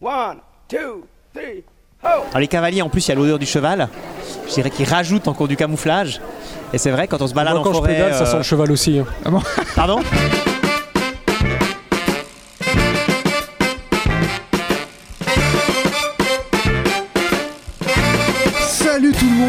One, two, three, ho! Alors les cavaliers, en plus, il y a l'odeur du cheval. Je dirais qu'ils rajoutent encore du camouflage. Et c'est vrai, quand on se balade Moi, en quand forêt... je pédale, ça euh, sent le cheval aussi. hein. Pardon Salut tout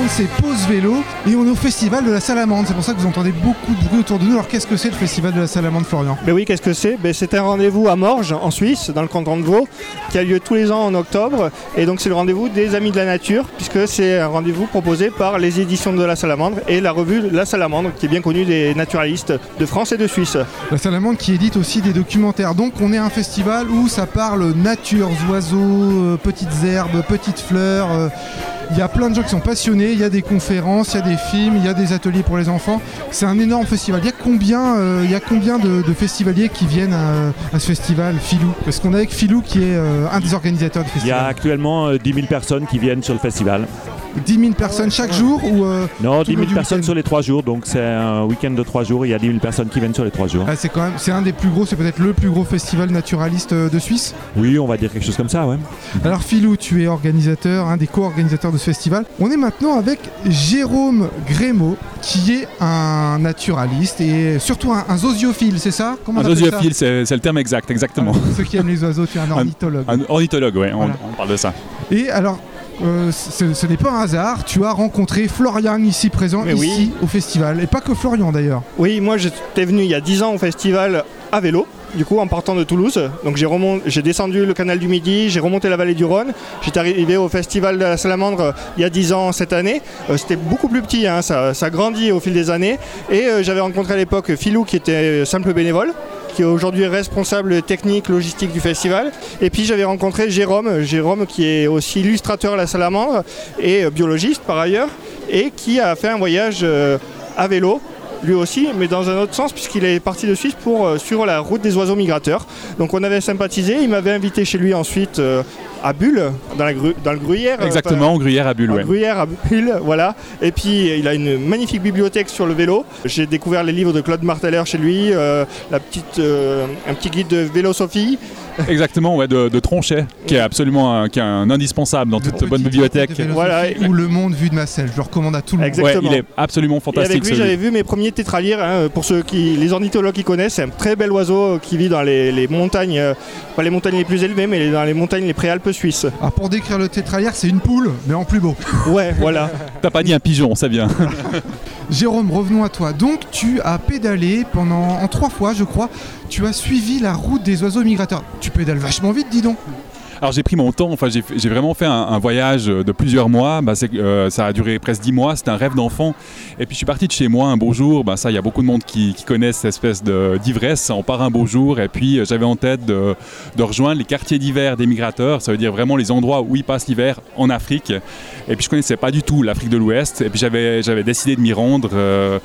c'est Pause Vélo et on est au festival de la Salamande. C'est pour ça que vous entendez beaucoup de bruit autour de nous. Alors qu'est-ce que c'est le festival de la Salamande, Florian? Ben oui, qu'est-ce que c'est? Ben, C'est un rendez-vous à Morges, en Suisse, dans le canton de Vaud, qui a lieu tous les ans en octobre. Et donc c'est le rendez-vous des Amis de la Nature, puisque c'est un rendez-vous proposé par les éditions de la Salamandre et la revue La Salamandre, qui est bien connue des naturalistes de France et de Suisse. La Salamande qui édite aussi des documentaires. Donc on est à un festival où ça parle nature, oiseaux, euh, petites herbes, petites fleurs. Euh, Il y a plein de gens qui sont passionnés, il y a des conférences, il y a des films, il y a des ateliers pour les enfants. C'est un énorme festival. Il y a combien, euh, il y a combien de, de festivaliers qui viennent à, à ce festival, Filou? Parce qu'on est avec Filou qui est euh, un des organisateurs du Il y a festival. actuellement euh, 10 000 personnes qui viennent sur le festival. 10 000 personnes chaque jour ou euh, Non, Tout 10 le 000 du personnes sur les 3 jours, donc c'est un week-end de 3 jours, il y a 10 000 personnes qui viennent sur les 3 jours. ah, c'est quand même, c'est un des plus gros, c'est peut-être le plus gros festival naturaliste euh, de Suisse. Oui, on va dire quelque chose comme ça, ouais. Alors Philou, tu es organisateur, un des co-organisateurs de ce festival. On est maintenant avec Jérôme Grémaud, qui est un naturaliste et surtout un, un c'est ça? Comment on Un ça? zoophile, c'est c'est le terme exact, exactement. Voilà, Ceux qui aiment les oiseaux, tu es un ornithologue. Un ornithologue, ouais, on, Voilà. on parle de ça. Et alors, euh, ce, ce n'est pas un hasard, tu as rencontré Florian ici présent, Mais oui. ici au festival. Et pas que Florian d'ailleurs. Oui, moi j'étais venu il y a 10 ans au festival à vélo, du coup en partant de Toulouse. Donc j'ai descendu le canal du Midi, j'ai remonté la vallée du Rhône. J'étais arrivé au festival de la Salamandre euh, il y a 10 ans cette année. Euh, C'était beaucoup plus petit, hein, ça, ça grandit au fil des années. Et euh, j'avais rencontré à l'époque Philou qui était simple bénévole qui est aujourd'hui responsable technique logistique du festival. Et puis j'avais rencontré Jérôme, Jérôme qui est aussi illustrateur à la Salamandre et biologiste par ailleurs, et qui a fait un voyage euh, à vélo lui aussi, mais dans un autre sens, puisqu'il est parti de Suisse pour euh, suivre la route des oiseaux migrateurs. Donc on avait sympathisé, il m'avait invité chez lui ensuite euh, à Bulle, dans, la gru- dans le gruyère. euh, Exactement, gruyère à bulle, ouais. gruyère à Bulle, voilà. Et puis il a une magnifique bibliothèque sur le vélo. J'ai découvert les livres de Claude Marteller chez lui, euh, la petite, euh, un petit guide de vélosophie. Exactement, ouais, de, de Tronchet, qui est absolument un, qui est un indispensable dans toute bonne bibliothèque. Voilà. Ou Le Monde vu de ma selle. Je le recommande à tout le monde. Ouais, Exactement. il est absolument Et fantastique. avec lui, j'avais vu mes premiers tétraliers. hein, pour ceux qui, les ornithologues qui connaissent, c'est un très bel oiseau qui vit dans les, les montagnes, euh, pas les montagnes les plus élevées, mais dans les montagnes les préalpes suisses. Alors pour décrire le tétralière, c'est une poule, mais en plus beau. Ouais, voilà. T'as pas dit un pigeon, c'est bien. Jérôme, revenons à toi. Donc, tu as pédalé pendant en trois fois, je crois. Tu as suivi la route des oiseaux migrateurs. Tu pédales vachement vite, dis donc. Alors j'ai pris mon temps, enfin j'ai vraiment fait un, voyage de plusieurs mois, bah, euh, ça a duré presque dix mois, c'était un rêve d'enfant. Et puis je suis parti de chez moi un beau jour, bah, ça il y a beaucoup de monde qui, qui connaissent cette espèce d'ivresse, on part un beau jour et puis euh, j'avais en tête de, rejoindre les quartiers d'hiver des migrateurs, ça veut dire vraiment les endroits où ils passent l'hiver en Afrique. Et puis je connaissais pas du tout l'Afrique de l'Ouest et puis j'avais décidé de m'y rendre. euh,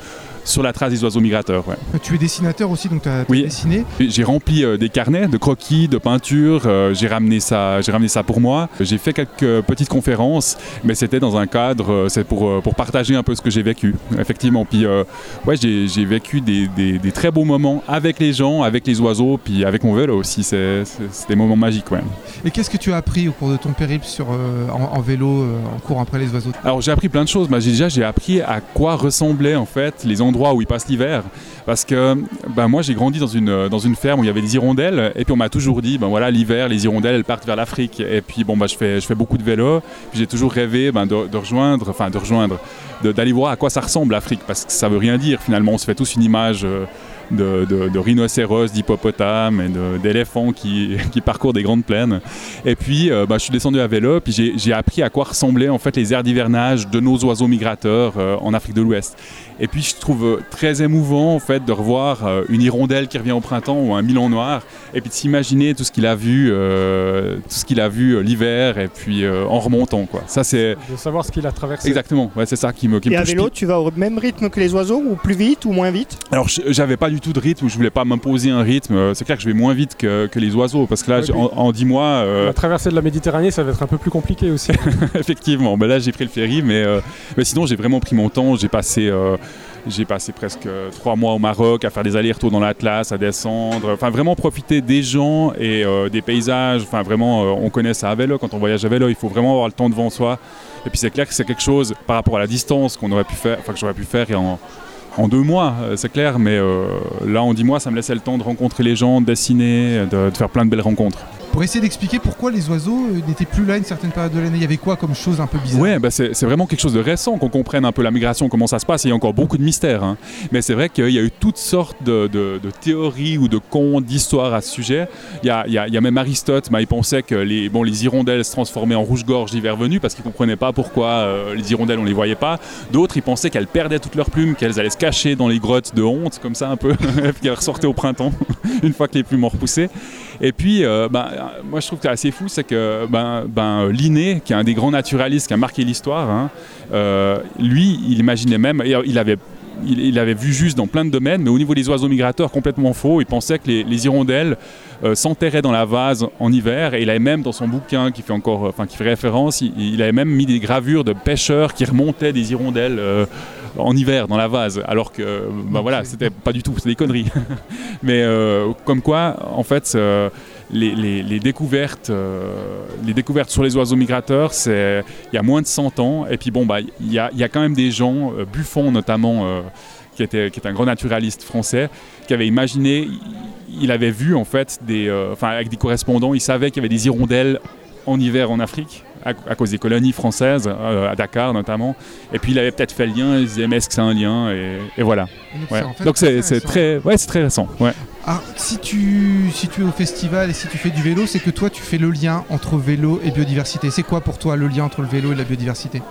sur la trace des oiseaux migrateurs. ouais. Tu es dessinateur aussi, donc tu as, Oui. dessiné. J'ai rempli euh, des carnets de croquis, de peintures. euh, j'ai ramené ça, j'ai ramené ça pour moi. J'ai fait quelques petites conférences, mais c'était dans un cadre, euh, c'est pour euh, pour partager un peu ce que j'ai vécu. Effectivement. Puis euh, ouais, j'ai vécu des, des- des très beaux moments avec les gens, avec les oiseaux, puis avec mon vélo aussi. C'est des moments magiques, ouais. Et qu'est-ce que tu as appris au cours de ton périple sur, euh, en, en vélo, euh, en courant après les oiseaux? Alors j'ai appris plein de choses. Bah, déjà j'ai appris à quoi ressemblaient en fait les endroits où ils passent l'hiver. Parce que bah, moi j'ai grandi dans une, dans une ferme où il y avait des hirondelles et puis on m'a toujours dit ben voilà l'hiver les hirondelles elles partent vers l'Afrique et puis bon bah je fais, je beaucoup de vélo. J'ai toujours rêvé ben, de, rejoindre, enfin de rejoindre, d'aller voir à quoi ça ressemble l'Afrique parce que ça veut rien dire finalement. On se fait tous une image. euh, de, de, de rhinocéros, d'hippopotames et d'éléphants qui, qui parcourent des grandes plaines. Et puis, euh, bah, je suis descendu à vélo, puis j'ai- j'ai appris à quoi ressemblaient en fait les aires d'hivernage de nos oiseaux migrateurs euh, en Afrique de l'Ouest. Et puis, je trouve euh, très émouvant en fait de revoir euh, une hirondelle qui revient au printemps ou un milan noir, et puis de s'imaginer tout ce qu'il a vu, euh, tout ce qu'il a vu euh, l'hiver, et puis euh, en remontant quoi. Ça c'est De savoir ce qu'il a traversé. exactement, ouais, c'est ça qui me, qui me Et à vélo, tu vas au même rythme que les oiseaux, ou plus vite, ou moins vite? Alors j'avais pas du tout de rythme, je voulais pas m'imposer un rythme. Euh, C'est clair que je vais moins vite que, que les oiseaux parce que là Ouais, en, en 10 mois, euh, La traversée de la Méditerranée, ça va être un peu plus compliqué aussi. effectivement, ben là j'ai pris le ferry, mais, euh, mais sinon j'ai vraiment pris mon temps. J'ai passé, euh, J'ai passé presque trois mois au Maroc à faire des allers-retours dans l'Atlas, à descendre. Enfin, vraiment profiter des gens et euh, des paysages. Enfin, vraiment, euh, on connaît ça à vélo. Quand on voyage à vélo, il faut vraiment avoir le temps devant soi. Et puis, c'est clair que c'est quelque chose par rapport à la distance qu'on aurait pu faire, enfin, que j'aurais pu faire et en, en deux mois, euh, c'est clair. Mais euh, là, en dix mois, ça me laissait le temps de rencontrer les gens, de dessiner, de, de faire plein de belles rencontres. Pour essayer d'expliquer pourquoi les oiseaux euh, n'étaient plus là une certaine période de l'année, il y avait quoi comme chose un peu bizarre? Ouais, bah c'est vraiment quelque chose de récent qu'on comprenne un peu la migration, comment ça se passe. Il y a encore beaucoup de mystères. hein. Mais c'est vrai qu'il y a eu toutes sortes de, théories ou de contes, d'histoires à ce sujet. Il y a, même Aristote, bah, il pensait que les, bon, les hirondelles se transformaient en rouge-gorge l'hiver venu parce qu'il ne comprenait pas pourquoi euh, les hirondelles, on les voyait pas. D'autres, ils pensaient qu'elles perdaient toutes leurs plumes, qu'elles allaient se cacher dans les grottes de honte, comme ça un peu, qu'elles ressortaient au printemps, une fois que les plumes ont repoussé. Et puis, euh, ben, euh, moi je trouve que c'est assez fou, c'est que ben, ben, Linné, qui est un des grands naturalistes qui a marqué l'histoire, hein, euh, lui, il imaginait même, euh, il avait, il, il avait vu juste dans plein de domaines, mais au niveau des oiseaux migrateurs, complètement faux. Il pensait que les, les hirondelles euh, s'enterraient dans la vase en hiver, et il avait même dans son bouquin qui fait encore, enfin qui fait référence, il, il avait même mis des gravures de pêcheurs qui remontaient des hirondelles. euh, en hiver dans la vase, alors que ben voilà, c'était pas du tout, c'était des conneries. Mais euh, comme quoi, en fait, euh, les, les- les découvertes, euh, les découvertes sur les oiseaux migrateurs, c'est il y a moins de 100 ans. Et puis bon, bah, il y a, il y a quand même des gens, euh, Buffon notamment, euh, qui, était, qui est un grand naturaliste français, qui avait imaginé, il- avait vu en fait, des, enfin avec des correspondants, il savait qu'il y avait des hirondelles en hiver en Afrique. À, cause des colonies françaises, euh, à Dakar notamment. Et puis il avait peut-être fait le lien, il disait, mais est-ce que c'est un lien? Et, et voilà. Et donc, Ouais. c'est en fait c'est récent. très, ouais, très récent. Ouais. Alors, si tu, si tu es au festival et si tu fais du vélo, c'est que toi, tu fais le lien entre vélo et biodiversité. C'est quoi pour toi le lien entre le vélo et la biodiversité?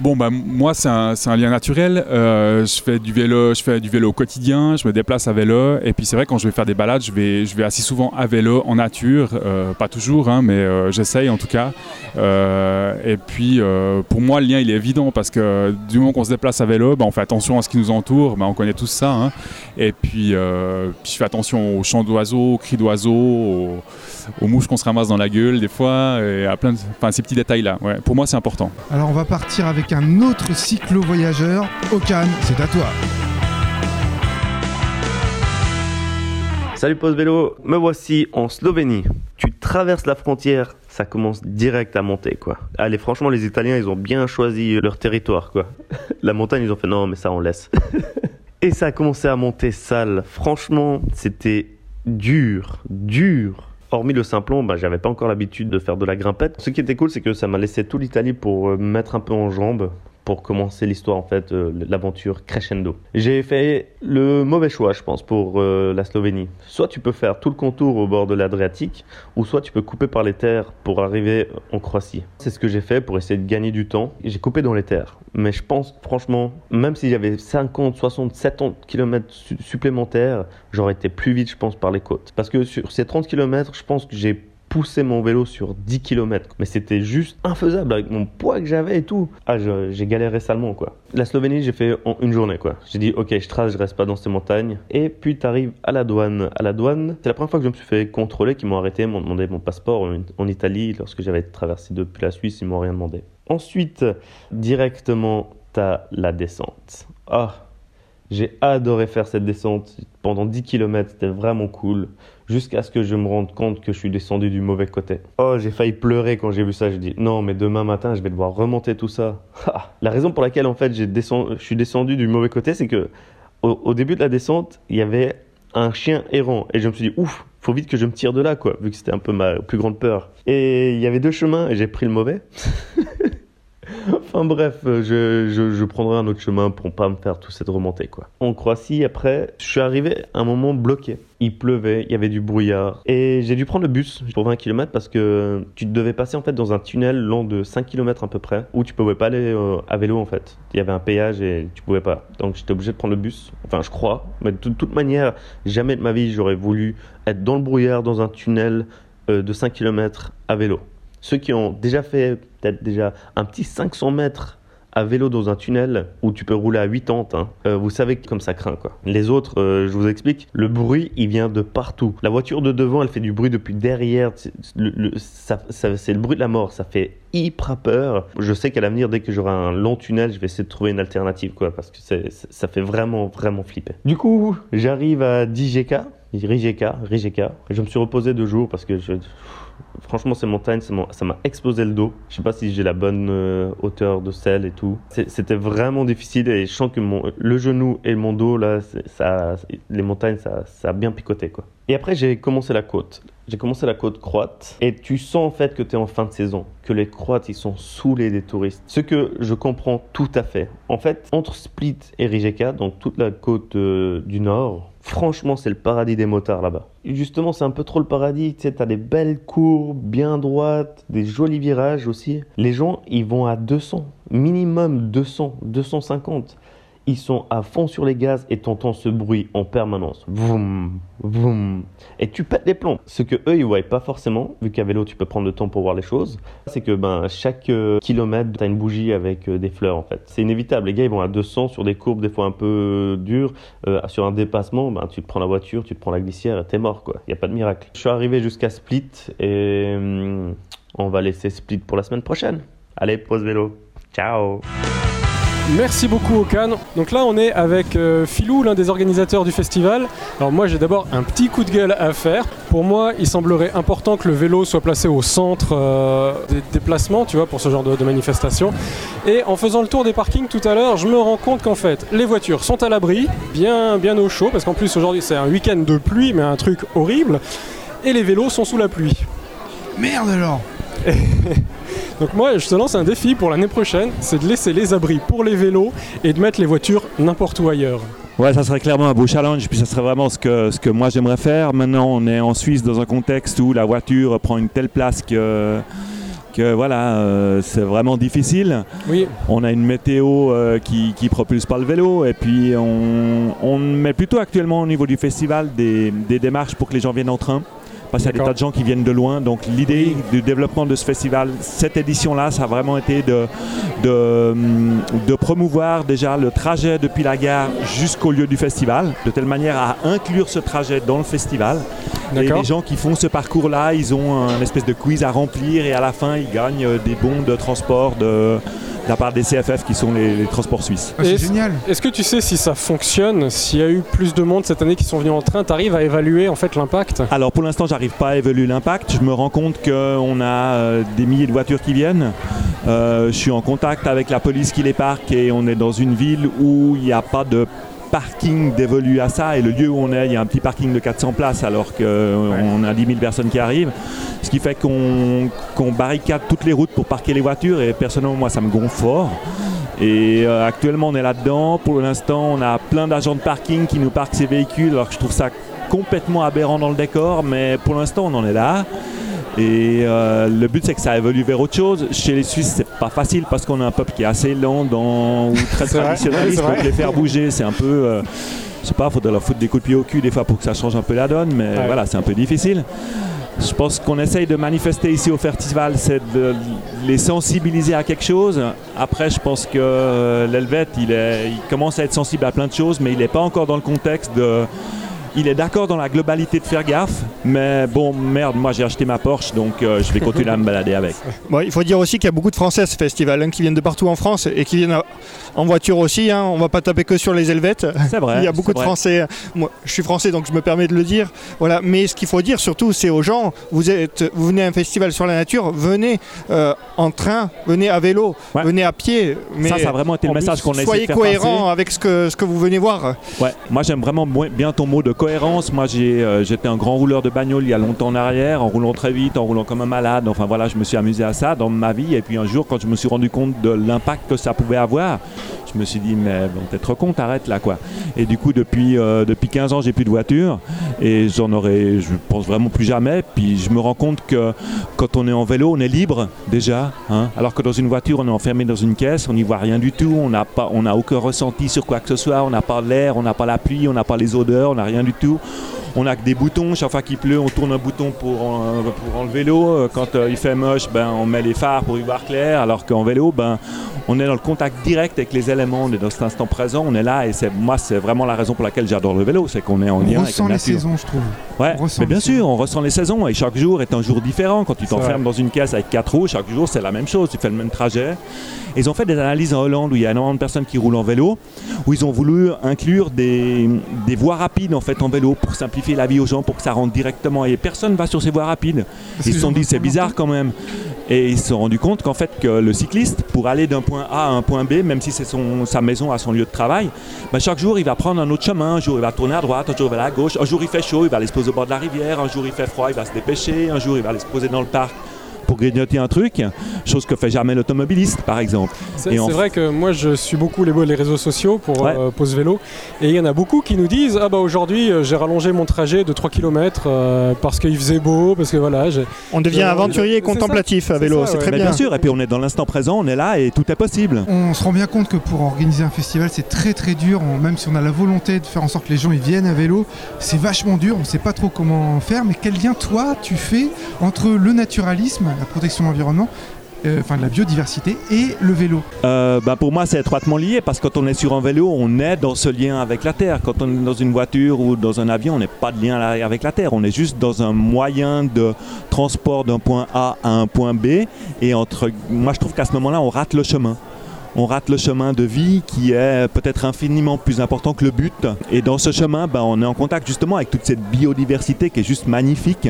Bon bah moi c'est un, lien naturel. Euh, je fais du vélo, je fais du vélo au quotidien, je me déplace à vélo et puis c'est vrai quand je vais faire des balades, je vais, je assez souvent à vélo en nature, euh, pas toujours hein, mais euh, j'essaye en tout cas. Et puis pour moi le lien il est évident parce que du moment qu'on se déplace à vélo, bah, on fait attention à ce qui nous entoure, bah, on connaît tous ça. hein. Et puis, je fais attention aux chants d'oiseaux, aux cris d'oiseaux, aux, mouches qu'on se ramasse dans la gueule des fois, et à plein de, enfin ces petits détails là. Ouais. Pour moi c'est important. Alors, on va partir avec un autre cyclo-voyageur. Okan, c'est à toi. Salut Post Vélo, me voici en Slovénie. Tu traverses la frontière, ça commence direct à monter quoi. Allez, franchement, les Italiens, ils ont bien choisi leur territoire quoi. La montagne, ils ont fait non, mais ça on laisse. Et ça a commencé à monter sale. Franchement, c'était dur, dur. Hormis le simplon, bah, j'avais pas encore l'habitude de faire de la grimpette. Ce qui était cool, c'est que ça m'a laissé tout l'Italie pour euh, me mettre un peu en jambes pour commencer l'histoire en fait, euh, l'aventure crescendo. J'ai fait le mauvais choix, je pense, pour euh, la Slovénie. Soit tu peux faire tout le contour au bord de l'Adriatique, ou soit tu peux couper par les terres pour arriver en Croatie. C'est ce que j'ai fait pour essayer de gagner du temps. J'ai coupé dans les terres. Mais je pense, franchement, même si j'avais 50, 60, 70 km supplémentaires, j'aurais été plus vite, je pense, par les côtes. Parce que sur ces 30 km, je pense que j'ai poussé mon vélo sur 10 km. Mais c'était juste infaisable avec mon poids que j'avais et tout. Ah, j'ai galéré salement, quoi. La Slovénie, j'ai fait en une journée, quoi. J'ai dit, ok, je trace, je reste pas dans ces montagnes. Et puis, t'arrives à la douane. À la douane, c'est la première fois que je me suis fait contrôler, qu'ils m'ont arrêté, m'ont demandé mon passeport en, en Italie. Lorsque j'avais traversé depuis la Suisse, ils m'ont rien demandé. Ensuite, directement, t'as la descente. Ah, j'ai adoré faire cette descente pendant 10 km, c'était vraiment cool. Jusqu'à ce que je me rende compte que je suis descendu du mauvais côté. Oh, j'ai failli pleurer quand j'ai vu ça. J'ai dit non, mais demain matin, je vais devoir remonter tout ça. Ha La raison pour laquelle en fait descendu, je suis descendu du mauvais côté, c'est que au, au début de la descente, il y avait un chien errant et je me suis dit ouf, faut vite que je me tire de là quoi, vu que c'était un peu ma plus grande peur. Et il y avait deux chemins et j'ai pris le mauvais. Enfin bref, euh, je, prendrai un autre chemin pour pas me faire toute cette remontée quoi. En Croatie, après, je suis arrivé à un moment bloqué. Il pleuvait, il y avait du brouillard et j'ai dû prendre le bus pour 20 km parce que tu devais passer en fait dans un tunnel long de 5 km à peu près où tu pouvais pas aller euh, à vélo en fait. Il y avait un péage et tu pouvais pas. Donc j'étais obligé de prendre le bus. Enfin, je crois, mais de toute- toute manière, jamais de ma vie j'aurais voulu être dans le brouillard dans un tunnel euh, de 5 km à vélo. Ceux qui ont déjà fait peut-être déjà un petit 500 mètres à vélo dans un tunnel où tu peux rouler à 80, hein, euh, vous savez comme ça craint quoi. Les autres, euh, je vous explique, le bruit il vient de partout. La voiture de devant elle fait du bruit depuis derrière, c'est le, ça- le bruit de la mort, ça fait hyper peur. Je sais qu'à l'avenir, dès que j'aurai un long tunnel, je vais essayer de trouver une alternative quoi, parce que ça fait vraiment vraiment flipper. Du coup, j'arrive à 10 GK, RIGK, RIGK. Je me suis reposé deux jours parce que Franchement, ces montagnes, ça m'a- explosé le dos. Je sais pas si j'ai la bonne euh, hauteur de selle et tout. C'était vraiment difficile et je sens que le genou et mon dos, là, les montagnes, ça, ça a bien picoté, quoi. Et après, j'ai commencé la côte. J'ai commencé la côte croate et tu sens en fait que tu es en fin de saison, que les Croates ils sont saoulés des touristes. Ce que je comprends tout à fait. En fait, entre Split et Rijeka, donc toute la côte euh, du nord, franchement c'est le paradis des motards là-bas. Justement, c'est un peu trop le paradis, tu sais, t'as des belles courbes bien droites, des jolis virages aussi. Les gens, ils vont à 200, minimum 200, 250 ils sont à fond sur les gaz et t'entends ce bruit en permanence. Vroom, vroom. Et tu pètes les plombs. Ce que eux, ils voient pas forcément, vu qu'à vélo, tu peux prendre le temps pour voir les choses, c'est que ben, chaque euh, kilomètre, t'as une bougie avec euh, des fleurs, en fait. C'est inévitable. Les gars, ils vont à 200 sur des courbes, des fois un peu euh, dures. Euh, sur un dépassement, ben, tu te prends la voiture, tu te prends la glissière et t'es mort, quoi. Y a pas de miracle. Je suis arrivé jusqu'à Split et hum, on va laisser Split pour la semaine prochaine. Allez, pause vélo. Ciao Merci beaucoup Okan. Donc là on est avec euh, Philou, l'un des organisateurs du festival. Alors moi j'ai d'abord un petit coup de gueule à faire. Pour moi il semblerait important que le vélo soit placé au centre euh, des déplacements, tu vois, pour ce genre de, de manifestation. Et en faisant le tour des parkings tout à l'heure, je me rends compte qu'en fait les voitures sont à l'abri, bien, bien au chaud, parce qu'en plus aujourd'hui c'est un week-end de pluie, mais un truc horrible. Et les vélos sont sous la pluie. Merde alors Donc moi, je te lance un défi pour l'année prochaine, c'est de laisser les abris pour les vélos et de mettre les voitures n'importe où ailleurs. Ouais, ça serait clairement un beau challenge, puis ça serait vraiment ce que, ce que moi j'aimerais faire. Maintenant, on est en Suisse dans un contexte où la voiture prend une telle place que, que voilà, euh, c'est vraiment difficile. Oui, On a une météo euh, qui, qui propulse pas le vélo, et puis on, on met plutôt actuellement au niveau du festival des, des démarches pour que les gens viennent en train. Parce qu'il y a des tas de gens qui viennent de loin. Donc l'idée du développement de ce festival, cette édition-là, ça a vraiment été de, de, hum, de promouvoir déjà le trajet depuis la gare jusqu'au lieu du festival, de telle manière à inclure ce trajet dans le festival. Et les gens qui font ce parcours-là, ils ont un espèce de quiz à remplir et à la fin, ils gagnent euh, des bons de transport de, de la part des CFF qui sont les, les transports suisses. Ah, C'est génial Est-ce que tu sais si ça fonctionne S'il y a eu plus de monde cette année qui sont venus en train, t'arrives à évaluer en fait l'impact? Alors pour l'instant, j'arrive pas à évaluer l'impact. Je me rends compte qu'on a euh, des milliers de voitures qui viennent. Euh, je suis en contact avec la police qui les parque et on est dans une ville où il n'y a pas de parking dévolu à ça et le lieu où on est, il y a un petit parking de 400 places alors qu'on a 10 000 personnes qui arrivent. Ce qui fait qu'on barricade toutes les routes pour parquer les voitures et personnellement moi ça me gonfle fort. Et euh, actuellement on est là-dedans. Pour l'instant on a plein d'agents de parking qui nous parquent ces véhicules alors que je trouve ça complètement aberrant dans le décor mais pour l'instant on en est là. Et euh, le but c'est que ça évolue vers autre chose. Chez les Suisses pas facile parce qu'on a un peuple qui est assez lent dans, ou très traditionnaliste. Donc les faire bouger c'est un peu... euh, je sais pas, faudrait leur foutre des coups de pied au cul des fois pour que ça change un peu la donne, mais Ouais. voilà, c'est un peu difficile. Je pense qu'on essaye de manifester ici au festival, c'est de les sensibiliser à quelque chose. Après, je pense que euh, l'Helvète, il, est- il commence à être sensible à plein de choses, mais il n'est pas encore dans le contexte de. Il est d'accord dans la globalité de faire gaffe, mais bon, merde, moi j'ai acheté ma Porsche, donc euh, je vais continuer à me balader avec. Bon, il faut dire aussi qu'il y a beaucoup de Français à ce festival, hein, qui viennent de partout en France et qui viennent à- en voiture aussi. Hein. On va pas taper que sur les Helvètes. C'est vrai. Il y a beaucoup de vrai. Français. Moi, je suis français, donc je me permets de le dire. Voilà. Mais ce qu'il faut dire surtout, c'est aux gens vous êtes, vous venez à un festival sur la nature, venez euh, en train, venez à vélo, Ouais. venez à pied. Mais Ça, ça a vraiment été le message qu'on a essayé Soyez de faire cohérent passer. avec ce que, ce que vous venez voir. Ouais, moi j'aime vraiment bien ton mot de cohérence. Moi euh, j'étais un grand rouleur de bagnole il y a longtemps en arrière, en roulant très vite, en roulant comme un malade. Enfin voilà, je me suis amusé à ça dans ma vie. Et puis un jour, quand je me suis rendu compte de l'impact que ça pouvait avoir, je me suis dit, mais bon, t'es trop con, t'arrêtes là quoi. Et du coup, depuis, euh, depuis 15 ans, j'ai plus de voiture et j'en aurai, je pense vraiment plus jamais. Puis je me rends compte que quand on est en vélo, on est libre déjà. hein. alors que dans une voiture, on est enfermé dans une caisse, on n'y voit rien du tout, on n'a on n'a aucun ressenti sur quoi que ce soit, on n'a pas l'air, on n'a pas la pluie, on n'a pas les odeurs, on n'a rien du tout. On a que des boutons. Chaque fois qu'il pleut, on tourne un bouton pour, en- pour enlever l'eau. Euh, Quand euh, il fait moche, ben, on met les phares pour y voir clair. Alors qu'en vélo, ben, on est dans le contact direct avec les éléments. On est dans cet instant présent. On est là. Et c'est, moi, c'est vraiment la raison pour laquelle j'adore le vélo. C'est qu'on est en On lien avec la ressent les saisons, je trouve. Ouais, On mais bien sûr, on ressent les saisons et chaque jour est un jour différent. Quand tu t'enfermes dans une caisse avec quatre roues, chaque jour c'est la même chose, tu fais le même trajet. Ils ont fait des analyses en Hollande où il y a énormément de personnes qui roulent en vélo, où ils ont voulu inclure des, des voies rapides en fait en vélo pour simplifier la vie aux gens, pour que ça rentre directement. Et personne va sur ces voies rapides. Ils se sont dit c'est bizarre quand même. Et ils se sont rendus compte qu'en fait que le cycliste, pour aller d'un point A à un point B, même si c'est sa maison à son lieu de travail, ben, chaque jour il va prendre un autre chemin. Un jour il va tourner à droite, un jour il va aller à gauche. Un jour il fait chaud, il va aller se poser au bord de la rivière. Un jour il fait froid, il va se dépêcher. Un jour il va aller se poser dans le parc pour grignoter un truc, chose que fait jamais l'automobiliste par exemple. C'est en- vrai que moi je suis beaucoup les, les réseaux sociaux pour Ouais. euh, Pause Vélo et il y en a beaucoup qui nous disent ah bah aujourd'hui euh, j'ai rallongé mon trajet de 3 km parce qu'il faisait beau parce que voilà On devient Euh, aventurier et ça, contemplatif à vélo, c'est ouais. très bien. bien sûr, et puis on est dans l'instant présent, on est là et tout est possible. On se rend bien compte que pour organiser un festival, c'est très très dur. On- même si on a la volonté de faire en sorte que les gens ils viennent à vélo, c'est vachement dur. On ne sait pas trop comment faire. Mais quel lien toi tu fais entre le naturalisme, la protection de l'environnement, euh, enfin de la biodiversité et le vélo Euh, bah, pour moi, c'est étroitement lié parce que quand on est sur un vélo, on est dans ce lien avec la Terre. Quand on est dans une voiture ou dans un avion, on n'est pas de lien avec la Terre. On est juste dans un moyen de transport d'un point A à un point B. Et entre, moi, je trouve qu'à ce moment-là, on rate le chemin. On rate le chemin de vie qui est peut-être infiniment plus important que le but. Et dans ce chemin, ben, on est en contact justement avec toute cette biodiversité qui est juste magnifique.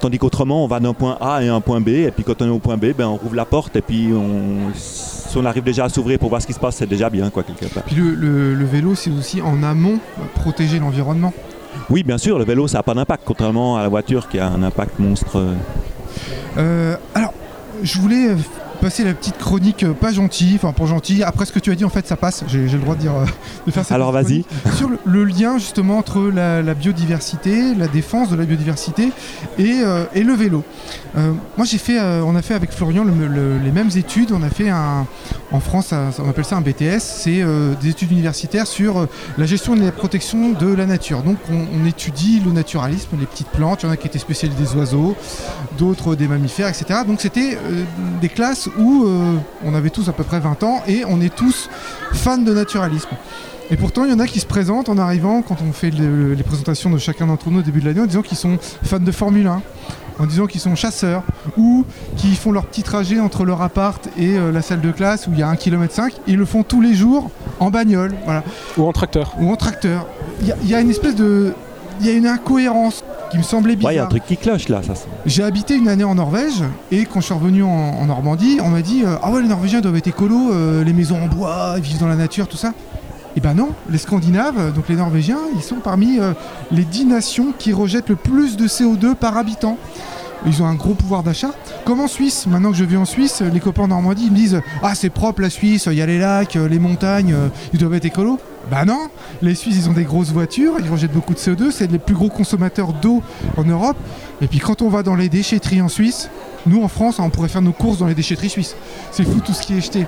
Tandis qu'autrement, on va d'un point A à un point B. Et puis quand on est au point B, ben, on rouvre la porte. Et puis on, si on arrive déjà à s'ouvrir pour voir ce qui se passe, c'est déjà bien, quoi, quelque part. Puis le, le- le vélo, c'est aussi en amont protéger l'environnement. Oui, bien sûr, le vélo, ça n'a pas d'impact, contrairement à la voiture qui a un impact monstre. Euh, alors, je voulais passer la petite chronique euh, pas gentille, enfin pas gentille. Après ce que tu as dit, en fait, ça passe. J'ai le droit de dire, euh, de faire ça. Alors vas-y. Sur le, le lien justement entre la, la biodiversité, la défense de la biodiversité et, euh, et le vélo. Moi, j'ai fait, on a fait avec Florian le- le- les mêmes études. On a fait un, en France, on appelle ça un BTS. C'est des études universitaires sur la gestion et la protection de la nature. Donc, on, on étudie le naturalisme, les petites plantes. Il y en a qui étaient spécialisés des oiseaux, d'autres des mammifères, etc. Donc, c'était des classes où euh, on avait tous à peu près 20 ans et on est tous fans de naturalisme. Et pourtant, il y en a qui se présentent en arrivant, quand on fait le- les présentations de chacun d'entre nous au début de l'année, en disant qu'ils sont fans de Formule 1, en disant qu'ils sont chasseurs, ou qui font leur petit trajet entre leur appart et euh, la salle de classe où il y a 1,5 km. Ils le font tous les jours en bagnole, voilà, ou en tracteur. ou en tracteur. Il y, a- il y a une espèce de. Il y a une incohérence qui me semblait Ouais, il y a un truc qui cloche là. Ça, J'ai habité une année en Norvège et quand je suis revenu en, en Normandie, on m'a dit euh, Ah ouais, les Norvégiens doivent être écolos, euh, les maisons en bois, ils vivent dans la nature, tout ça. Et ben non, les Scandinaves, donc les Norvégiens, ils sont parmi euh, les 10 nations qui rejettent le plus de CO2 par habitant. Ils ont un gros pouvoir d'achat. Comme en Suisse, maintenant que je vis en Suisse, les copains en Normandie ils me disent Ah, c'est propre la Suisse, il y a les lacs, euh, les montagnes, euh, ils doivent être écolos. Bah non, les Suisses ils ont des grosses voitures, ils rejettent beaucoup de CO2, c'est les plus gros consommateurs d'eau en Europe. Et puis quand on va dans les déchetteries en Suisse, nous en France, on pourrait faire nos courses dans les déchetteries suisses. C'est fou tout ce qui est jeté.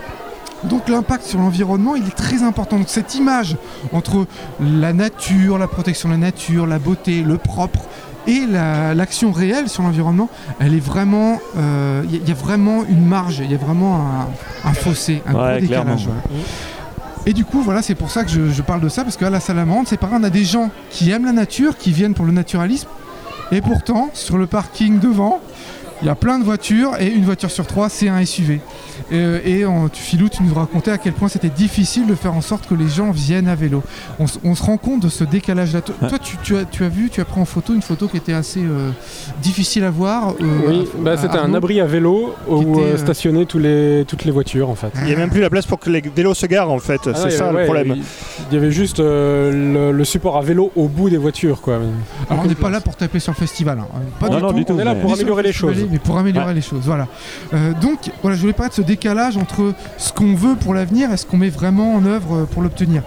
Donc l'impact sur l'environnement, il est très important. Donc cette image entre la nature, la protection de la nature, la beauté, le propre et la- l'action réelle sur l'environnement, elle est vraiment, euh, il y, a- il y a vraiment une marge, il y a vraiment un, un fossé, un Ouais, gros décalage. ouais. Et du coup, voilà, c'est pour ça que je, je parle de ça, parce qu'à la Salamande, c'est pareil, on a des gens qui aiment la nature, qui viennent pour le naturalisme, et pourtant, sur le parking devant, il y a plein de voitures, et une voiture sur trois, c'est un SUV. Euh, et on- tu, Philou, tu nous racontais à quel point c'était difficile de faire en sorte que les gens viennent à vélo. On, se rend compte de ce décalage-là. Toi, Ouais. toi, tu, tu as, tu as vu, tu as pris en photo une photo qui était assez euh, difficile à voir. euh, Oui, bah, c'était un abri à vélo où était, stationnaient tous les, toutes les voitures en fait. Il n'y a même plus la place pour que les vélos se garent en fait, Ah c'est ça ouais, le problème. Il y avait juste euh, le, le support à vélo au bout des voitures quoi. Alors on n'est pas là pour taper sur le festival. hein. Pas Non, du non, tout. du tout. On est là mais- pour améliorer le les choses. Mais pour améliorer les choses. Voilà. Euh, donc, voilà, je voulais parler de ce décalage entre ce qu'on veut pour l'avenir et ce qu'on met vraiment en œuvre euh, pour l'obtenir.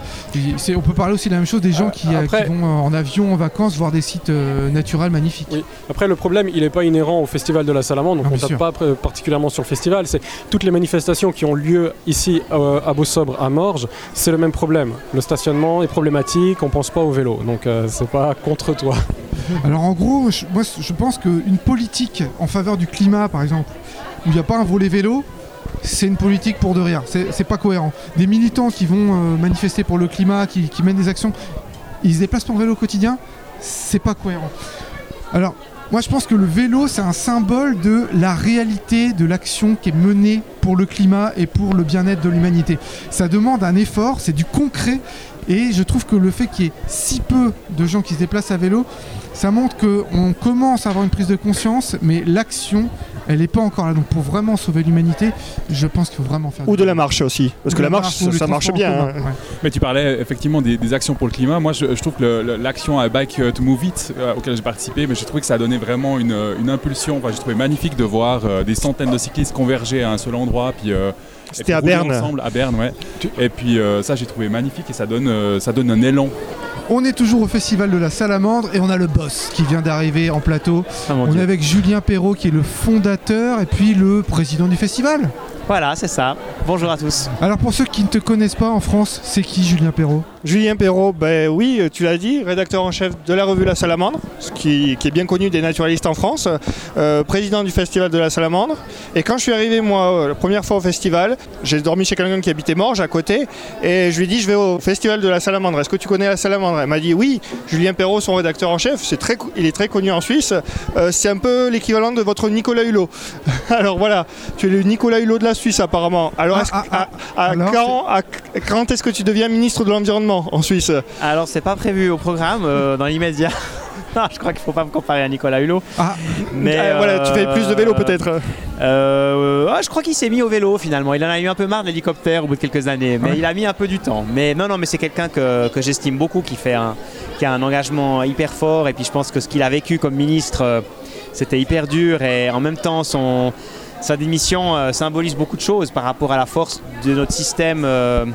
On peut parler aussi de la même chose des gens qui, euh, après- qui vont en avion en vacances voir des sites euh, naturels magnifiques. Oui. Après, le problème, il n'est pas inhérent au festival de la Salamandre, donc Ah, on ne tape sûr. pas particulièrement sur le festival. C'est toutes les manifestations qui ont lieu ici à Beau-Sobre, à Morges, c'est le même problème. Le stationnement est problématique, on pense pas au vélo, donc c'est pas contre toi. Alors en gros, je, moi je pense qu'une politique en faveur du climat, par exemple, où il n'y a pas un volet vélo, c'est une politique pour de rien. C'est pas cohérent. Des militants qui vont euh, manifester pour le climat, qui, mènent des actions, ils se déplacent en vélo au quotidien, c'est pas cohérent. Alors, moi je pense que le vélo, c'est un symbole de la réalité de l'action qui est menée pour le climat et pour le bien-être de l'humanité. Ça demande un effort, c'est du concret. Et je trouve que le fait qu'il y ait si peu de gens qui se déplacent à vélo, ça montre qu'on commence à avoir une prise de conscience, mais l'action, elle n'est pas encore là. Donc pour vraiment sauver l'humanité, je pense qu'il faut vraiment faire. Ou de la marche aussi. Parce Ou que la la marche, ça marche bien. commun, hein. ouais. Mais tu parlais effectivement des, des actions pour le climat. Moi, je, je trouve que l'action à Bike to Move It, euh, auquel j'ai participé, mais j'ai trouvé que ça a donné vraiment une, une impulsion. Enfin, j'ai trouvé magnifique de voir euh, des centaines de cyclistes converger à un seul endroit. Puis, euh, C'était à Berne. Ensemble, à Berne, ouais. Et puis euh, ça, j'ai trouvé magnifique et ça donne, euh, ça donne un élan. On est toujours au festival de la Salamandre et on a le boss qui vient d'arriver en plateau. Ah, on Dieu. est avec Julien Perrault qui est le fondateur et puis le président du festival. Voilà, c'est ça. Bonjour à tous. Alors pour ceux qui ne te connaissent pas en France, c'est qui Julien Perrault? Julien Perrault, ben oui, tu l'as dit, rédacteur en chef de la revue La Salamandre, ce qui, qui est bien connu des naturalistes en France, euh, président du festival de la Salamandre. Et quand je suis arrivé, moi, euh, la première fois au festival, j'ai dormi chez quelqu'un qui habitait Morges à côté, et je lui ai dit, je vais au festival de la Salamandre, est-ce que tu connais la Salamandre? Elle m'a dit, oui, Julien Perrault, son rédacteur en chef, c'est très, il est très connu en Suisse, Euh, c'est un peu l'équivalent de votre Nicolas Hulot. Alors voilà, tu es le Nicolas Hulot de la Suisse apparemment. Alors, Ah, est-ce que- ah, ah. à- à Alors, quand, à- quand est-ce que tu deviens ministre de l'Environnement en Suisse? Alors, c'est pas prévu au programme euh, dans l'immédiat. Non, je crois qu'il faut pas me comparer à Nicolas Hulot. Ah, Mais Ah, voilà, tu fais plus de vélo peut-être. Euh, je crois qu'il s'est mis au vélo finalement. Il en a eu un peu marre de l'hélicoptère au bout de quelques années, mais Ouais. il a mis un peu du temps. Mais non, non, mais c'est quelqu'un que, que j'estime beaucoup, qui fait un, qui a un engagement hyper fort. Et puis je pense que ce qu'il a vécu comme ministre, euh, c'était hyper dur. Et en même temps, son, sa démission euh, symbolise beaucoup de choses par rapport à la force de notre système euh,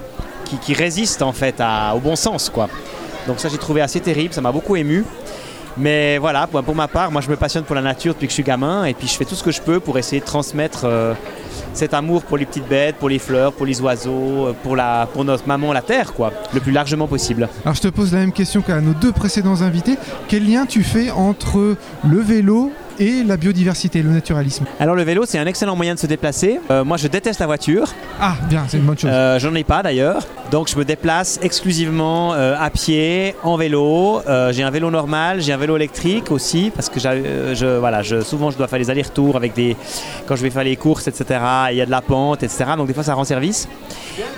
qui, résiste en fait au bon sens, quoi. Donc ça, j'ai trouvé assez terrible. Ça m'a beaucoup ému. Mais voilà, pour, ma part, moi je me passionne pour la nature depuis que je suis gamin et puis je fais tout ce que je peux pour essayer de transmettre euh, cet amour pour les petites bêtes, pour les fleurs, pour les oiseaux, pour, la, pour notre maman, la terre, quoi, le plus largement possible. Alors je te pose la même question qu'à nos deux précédents invités. Quel lien tu fais entre le vélo et la biodiversité, le naturalisme Alors le vélo, c'est un excellent moyen de se déplacer. Euh, moi je déteste la voiture, Ah, bien, c'est une bonne chose. Euh, j'en ai pas d'ailleurs, donc je me déplace exclusivement euh, à pied, en vélo. Euh, j'ai un vélo normal, j'ai un vélo électrique aussi parce que j'ai, je, voilà, je, souvent je dois faire les allers-retours avec des, quand je vais faire les courses, etc. Il y a de la pente, etc. Donc des fois ça rend service.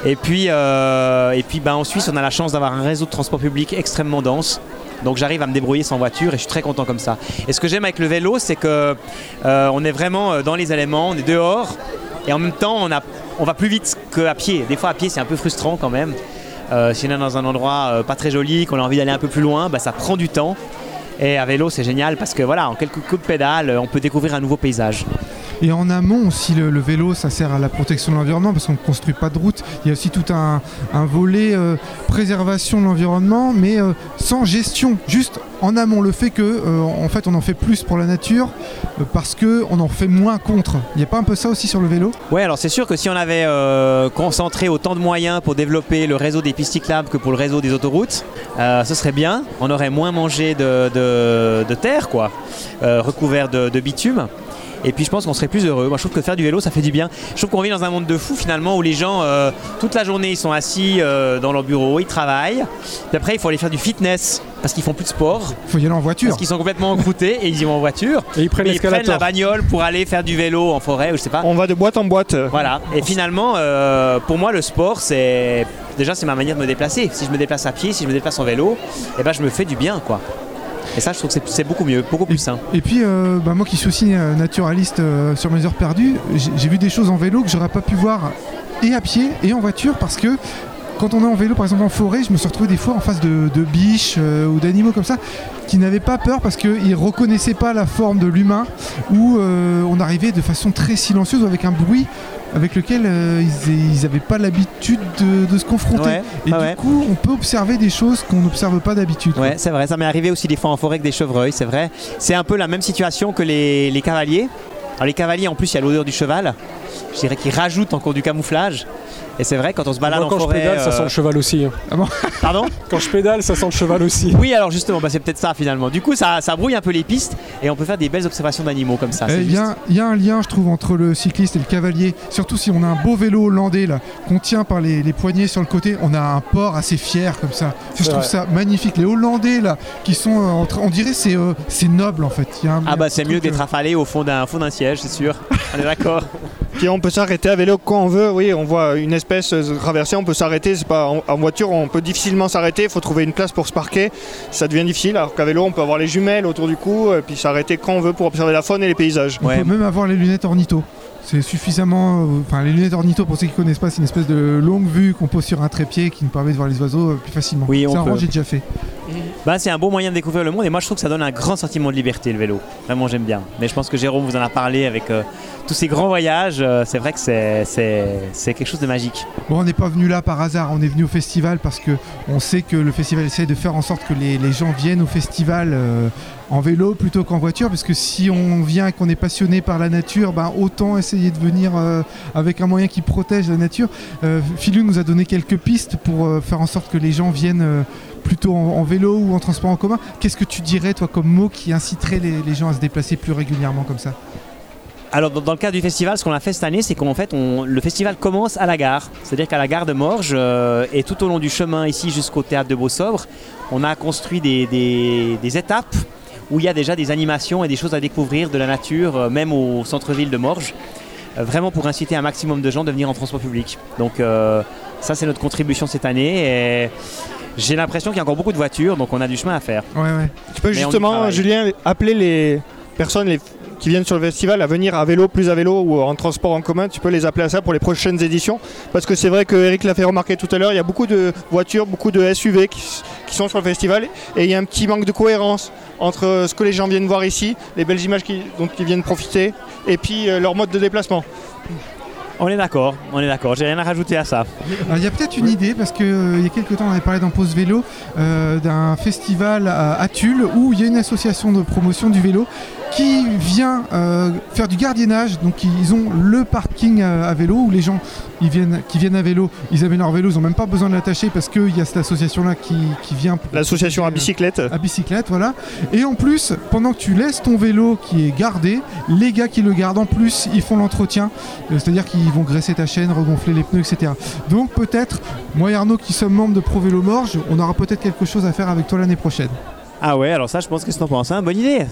Et puis, et puis ben, en Suisse, on a la chance d'avoir un réseau de transport public extrêmement dense. Donc j'arrive à me débrouiller sans voiture et je suis très content comme ça. Et ce que j'aime avec le vélo, c'est que euh, on est vraiment euh, dans les éléments, on est dehors et en même temps on, va plus vite qu'à pied. Des fois à pied c'est un peu frustrant quand même. Euh, si on est dans un endroit pas très joli, qu'on a envie d'aller un peu plus loin, bah, ça prend du temps. Et à vélo c'est génial parce que voilà, en quelques coups de pédale, on peut découvrir un nouveau paysage. Et en amont aussi, le, vélo, ça sert à la protection de l'environnement parce qu'on ne construit pas de route. Il y a aussi tout un, volet euh, préservation de l'environnement, mais euh, sans gestion. Juste en amont, le fait que, euh, en fait, on en fait plus pour la nature parce que on en fait moins contre. Il n'y a pas un peu ça aussi sur le vélo? Ouais, alors c'est sûr que si on avait concentré autant de moyens pour développer le réseau des pistes cyclables que pour le réseau des autoroutes, ce serait bien. On aurait moins mangé de, terre, quoi, recouvert de, de bitume. Et puis je pense qu'on serait plus heureux. Moi je trouve que faire du vélo ça fait du bien. Je trouve qu'on vit dans un monde de fous finalement où les gens euh, toute la journée ils sont assis euh, dans leur bureau, ils travaillent. Puis après il faut aller faire du fitness parce qu'ils font plus de sport, Il faut y aller en voiture. parce qu'ils sont complètement encroutés et ils y vont en voiture. Et ils prennent ils prennent la bagnole pour aller faire du vélo en forêt ou je sais pas. On va de boîte en boîte. Voilà. Et finalement, euh, pour moi, le sport, c'est déjà c'est ma manière de me déplacer. Si je me déplace à pied, si je me déplace en vélo, eh ben je me fais du bien, quoi. Et ça, je trouve que c'est- beaucoup mieux, beaucoup plus sain. Et puis, euh, bah, moi qui suis aussi euh, naturaliste euh, sur mes heures perdues, j'ai vu des choses en vélo que j'aurais pas pu voir et à pied et en voiture parce que quand on est en vélo, par exemple en forêt, je me suis retrouvé des fois en face de, de biches euh, ou d'animaux comme ça qui n'avaient pas peur parce qu'ils reconnaissaient pas la forme de l'humain ou euh, on arrivait de façon très silencieuse ou avec un bruit avec lequel euh, ils n'avaient pas l'habitude de, de se confronter. Ouais, Et du ouais. coup, on peut observer des choses qu'on n'observe pas d'habitude. Ouais, c'est vrai, ça m'est arrivé aussi des fois en forêt avec des chevreuils, c'est vrai. C'est un peu la même situation que les, les cavaliers. Alors les cavaliers, en plus, il y a l'odeur du cheval. Je dirais qu'ils rajoutent encore du camouflage. Et c'est vrai, quand on se balade Moi, en quand forêt... je pédale, ça euh, sent le cheval aussi. hein. Pardon Quand je pédale, ça sent le cheval aussi. Oui, alors justement, bah, c'est peut-être ça finalement. Du coup, ça, ça brouille un peu les pistes et on peut faire des belles observations d'animaux comme ça. Eh, Il y, juste. a- il y a un lien, je trouve, entre le cycliste et le cavalier. Surtout si on a un beau vélo hollandais là, qu'on tient par les, les poignets sur le côté. On a un port assez fier comme ça. Je trouve vrai. ça magnifique. Les Hollandais là, qui sont euh, en train- on dirait c'est euh, c'est noble en fait. Il y a un- Ah bah c'est mieux d'être affalé au fond d'un fond d'un siège, c'est sûr. On est d'accord. Puis on peut s'arrêter à vélo quand on veut. Oui, on voit une espèce euh, traverser, on peut s'arrêter. C'est pas en, en voiture, on peut difficilement s'arrêter. Il faut trouver une place pour se parquer. Ça devient difficile. Alors qu'à vélo, on peut avoir les jumelles autour du cou, et puis s'arrêter quand on veut pour observer la faune et les paysages. On Ouais. peut même avoir les lunettes ornitho. C'est suffisamment. euh, Enfin, les lunettes ornitho, pour ceux qui connaissent pas, c'est une espèce de longue vue qu'on pose sur un trépied qui nous permet de voir les oiseaux euh, plus facilement. Oui, on ça, peut. j'ai déjà fait. Bah c'est un beau moyen de découvrir le monde et moi je trouve que ça donne un grand sentiment de liberté le vélo. Vraiment j'aime bien. Mais je pense que Jérôme vous en a parlé avec euh, tous ces grands voyages. euh, c'est vrai que c'est- quelque chose de magique. Bon, on n'est pas venu là par hasard, on est venu au festival parce que on sait que le festival essaie de faire en sorte que les, les gens viennent au festival euh, en vélo plutôt qu'en voiture, parce que si on vient et qu'on est passionné par la nature, ben, autant essayer de venir avec un moyen qui protège la nature. Euh, Philou nous a donné quelques pistes pour faire en sorte que les gens viennent plutôt en, vélo ou en transport en commun. Qu'est-ce que tu dirais, toi, comme mot qui inciterait les, gens à se déplacer plus régulièrement comme ça Alors dans, le cadre du festival, ce qu'on a fait cette année, c'est qu'en fait on- le festival commence à la gare. C'est-à-dire qu'à la gare de Morges euh, et tout au long du chemin ici jusqu'au théâtre de Beausobre, on a construit des, étapes où il y a déjà des animations et des choses à découvrir de la nature, euh, même au centre-ville de Morges. euh, vraiment pour inciter un maximum de gens de venir en transport public. Donc ça c'est notre contribution cette année j'ai l'impression qu'il y a encore beaucoup de voitures, donc on a du chemin à faire. Ouais, ouais. Tu peux Mais justement. Julien, appeler les personnes les- qui viennent sur le festival à venir à vélo, plus à vélo ou en transport en commun. Tu peux les appeler à ça pour les prochaines éditions. Parce que c'est vrai que Eric l'a fait remarquer tout à l'heure, il y a beaucoup de voitures, beaucoup de SUV qui, sont sur le festival et il y a un petit manque de cohérence entre ce que les gens viennent voir ici, les belles images qui- dont ils viennent profiter, et puis euh, leur mode de déplacement. On est d'accord, on est d'accord, j'ai rien à rajouter à ça. Il y a peut-être une idée parce que euh, y a quelques temps on avait parlé dans Pause Vélo euh, d'un festival à Tulle où il y a une association de promotion du vélo qui vient euh, faire du gardiennage. Donc ils ont le parking à, à vélo où les gens ils viennent, qui viennent à vélo, ils amènent leur vélo, ils n'ont même pas besoin de l'attacher parce qu'il y a cette association là qui, qui vient. pour- L'association à bicyclette. à bicyclette, voilà. Et en plus, pendant que tu laisses ton vélo qui est gardé, les gars qui le gardent en plus, ils font l'entretien. Euh, C'est-à-dire qu'ils vont graisser ta chaîne, regonfler les pneus, etc. Donc peut-être, moi et Arnaud qui sommes membres de Pro Vélo Morge, on aura peut-être quelque chose à faire avec toi l'année prochaine. Ah ouais, alors ça, je pense que c'est en penses. Hein Bonne idée.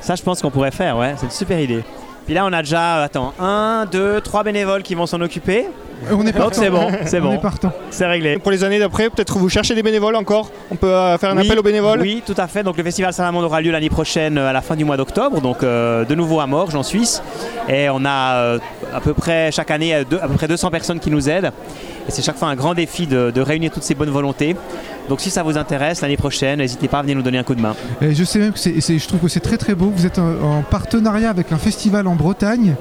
Ça, je pense qu'on pourrait faire, ouais. C'est une super idée. Puis là, on a déjà, attends, un, deux, trois bénévoles qui vont s'en occuper. Euh, on est Donc partant. c'est bon, c'est On bon, est partant. c'est réglé. Pour les années d'après, peut-être vous cherchez des bénévoles encore. On peut euh, faire un Oui, appel aux bénévoles. Oui, tout à fait. Donc le festival Salamandre aura lieu l'année prochaine euh, à la fin du mois d'octobre, donc euh, de nouveau à Morges en Suisse. Et on a euh, à peu près chaque année deux- à peu près 200 personnes qui nous aident. Et c'est chaque fois un grand défi de, de réunir toutes ces bonnes volontés. Donc si ça vous intéresse, l'année prochaine, n'hésitez pas à venir nous donner un coup de main. Et je sais même que c'est, et c'est- je trouve que c'est très très beau. Vous êtes en, en partenariat avec un festival en Bretagne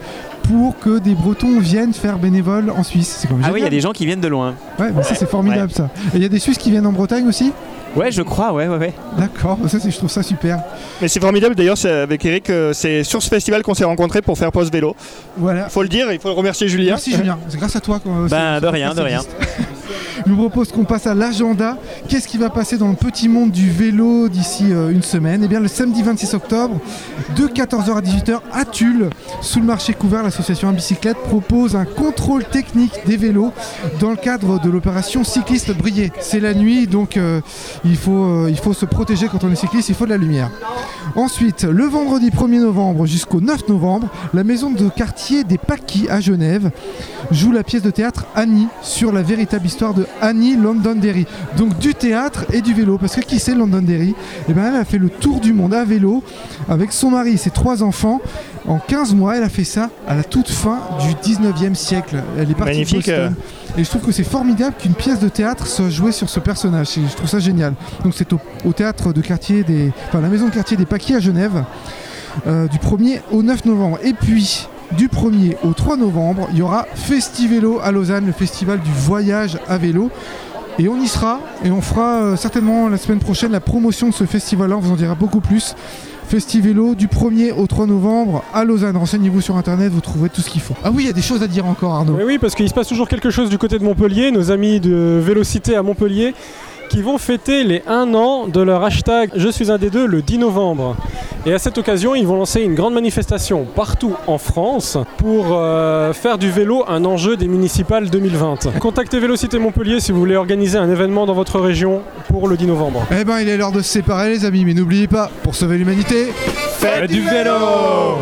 pour que des Bretons viennent faire bénévole en Suisse. Ah oui, il y a des gens qui viennent de loin. Ouais, mais ça c'est formidable ça. Et il y a des Suisses qui viennent en Bretagne aussi? Ouais, je crois, ouais, ouais, ouais. D'accord, ça c'est- je trouve ça super. Mais c'est formidable d'ailleurs, c'est avec Eric, euh, c'est sur ce festival qu'on s'est rencontrés pour faire pause vélo. Voilà. Faut le dire, il faut remercier Julien. Merci Julien, c'est grâce à toi qu'on. Ben, de rien, de existe. Je vous propose qu'on passe à l'agenda. Qu'est-ce qui va passer dans le petit monde du vélo d'ici euh, une semaine? Eh bien, le samedi 26 octobre, de 14h à 18h à Tulle, sous le marché couvert, l'association à bicyclette propose un contrôle technique des vélos dans le cadre de l'opération cycliste briller. C'est la nuit, donc euh, il, faut, euh, il faut se protéger quand on est cycliste, il faut de la lumière. Ensuite, le vendredi 1er novembre jusqu'au 9 novembre, la maison de quartier des Paquis à Genève joue la pièce de théâtre Annie sur la véritable histoire de Annie Londonderry. Donc du théâtre et du vélo. Parce que qui c'est Londonderry? Eh ben, elle a fait le tour du monde à vélo avec son mari et ses trois enfants. En 15 mois, elle a fait ça à la toute fin du 19e siècle. Elle est partie de Magnifique, Boston. Et je trouve que c'est formidable qu'une pièce de théâtre soit jouée sur ce personnage. Je trouve ça génial. Donc c'est au, au théâtre de quartier des, enfin la maison de quartier des Paquis à Genève, euh, du 1er au 9 novembre. Et puis du 1er au 3 novembre, il y aura Festivélo à Lausanne, le festival du voyage à vélo. Et on y sera, et on fera euh, certainement la semaine prochaine la promotion de ce festival-là, on vous en dira beaucoup plus. Festivélo du 1er au 3 novembre à Lausanne. Renseignez-vous sur internet, vous trouverez tout ce qu'il faut. Ah oui, il y a des choses à dire encore, Arnaud. Oui, parce qu'il se passe toujours quelque chose du côté de Montpellier, nos amis de Vélocité à Montpellier, qui vont fêter les 1 an de leur hashtag Je suis un des deux le 10 novembre. Et à cette occasion, ils vont lancer une grande manifestation partout en France pour euh, faire du vélo un enjeu des municipales 2020. Contactez Vélocité Montpellier si vous voulez organiser un événement dans votre région pour le 10 novembre. Eh ben, il est l'heure de se séparer, les amis, mais n'oubliez pas, pour sauver l'humanité, Faites du vélo